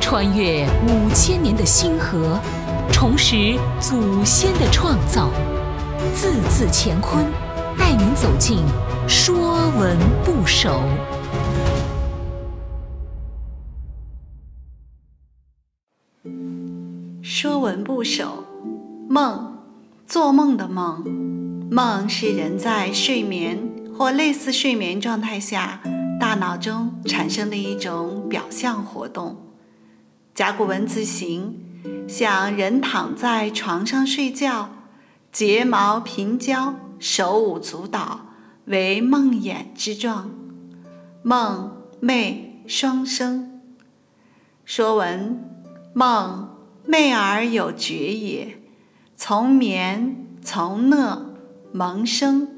穿越五千年的星河，重拾祖先的创造，字字乾坤，带您走进《说文不首》。《说文不首》梦，做梦的梦。梦是人在睡眠或类似睡眠状态下，大脑中产生的一种表象活动。甲骨文字形，像人躺在床上睡觉，睫毛平交，手舞足蹈，为梦魇之状。梦寐双生。说文：梦，寐而有觉也。从眠，从讷，萌生。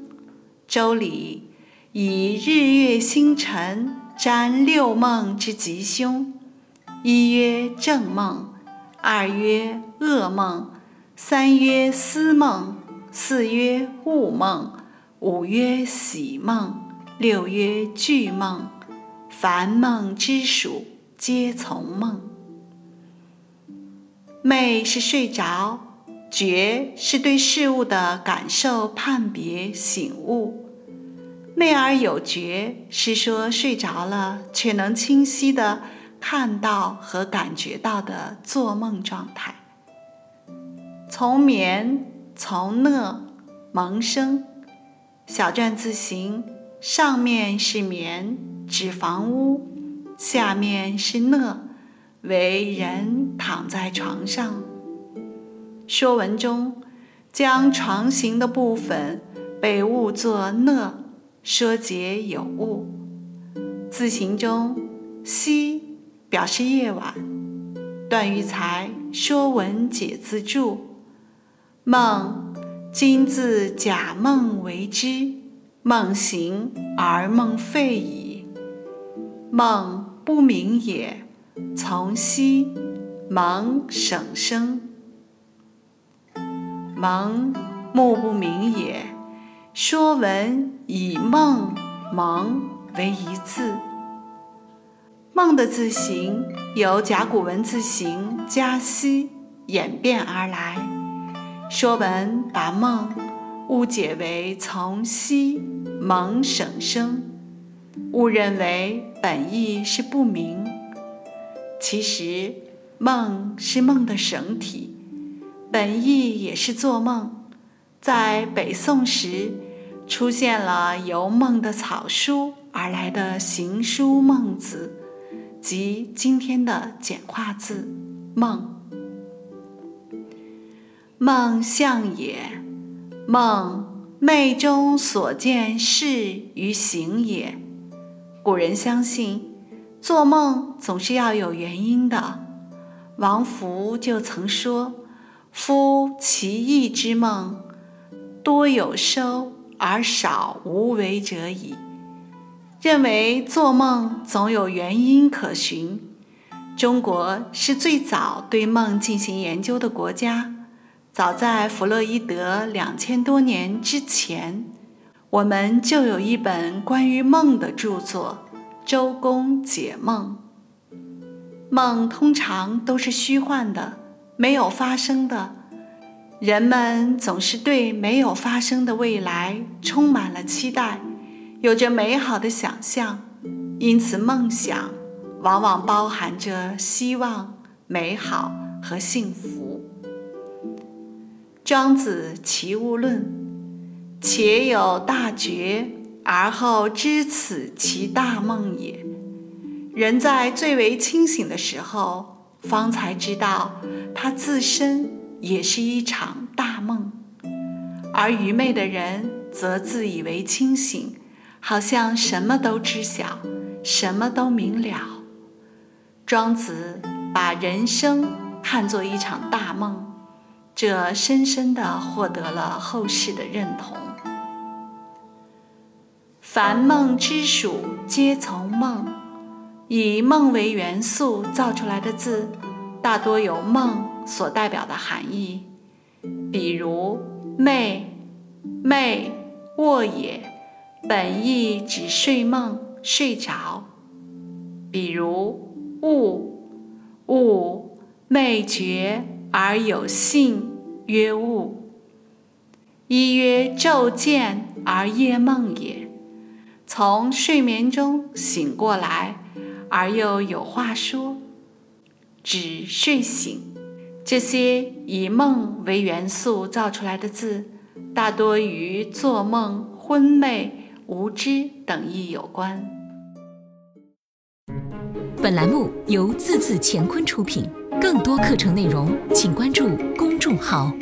周礼以日月星辰占六梦之吉凶。一曰正梦，二曰噩梦，三曰思梦，四曰悟梦，五曰喜梦，六曰惧梦。凡梦之属，皆从梦。寐是睡着，觉是对事物的感受、判别、醒悟。寐而有觉，是说睡着了却能清晰的。看到和感觉到的做梦状态，从眠从讷萌生，小篆字形，上面是眠指房屋，下面是讷为人躺在床上。说文中将床形的部分被误作讷，说解有误。字形中西。表示夜晚。段玉裁《说文解字注》：梦，今自假梦为之，梦醒而梦废矣。梦不明也，从息，蒙省声。蒙，目不明也。说文以梦蒙为一字。梦的字形由甲骨文字形加西演变而来。说文把梦误解为从西蒙省声，误认为本意是不明。其实梦是梦的省体，本意也是做梦。在北宋时，出现了由梦的草书而来的行书孟子。即今天的简化字“梦”，梦象也。梦，寐中所见事于行也。古人相信，做梦总是要有原因的。王弗就曾说：“夫奇异之梦，多有收而少无为者矣。”认为做梦总有原因可循。中国是最早对梦进行研究的国家。早在弗洛伊德两千多年之前，我们就有一本关于梦的著作《周公解梦》。梦通常都是虚幻的，没有发生的。人们总是对没有发生的未来充满了期待。有着美好的想象，因此梦想往往包含着希望、美好和幸福。庄子《齐物论》：“且有大觉，而后知此其大梦也。”人在最为清醒的时候，方才知道他自身也是一场大梦；而愚昧的人则自以为清醒。好像什么都知晓，什么都明了。庄子把人生看作一场大梦，这深深地获得了后世的认同。凡梦之属，皆从梦。以梦为元素造出来的字，大多有梦所代表的含义。比如“寐”，“寐”，卧也。本意指睡梦、睡着，比如物，物昧觉而有信，曰物。一曰昼见而夜梦也。从睡眠中醒过来，而又有话说，指睡醒。这些以梦为元素造出来的字，大多与做梦、昏昧、无知等意有关。本栏目由字字乾坤出品，更多课程内容，请关注公众号。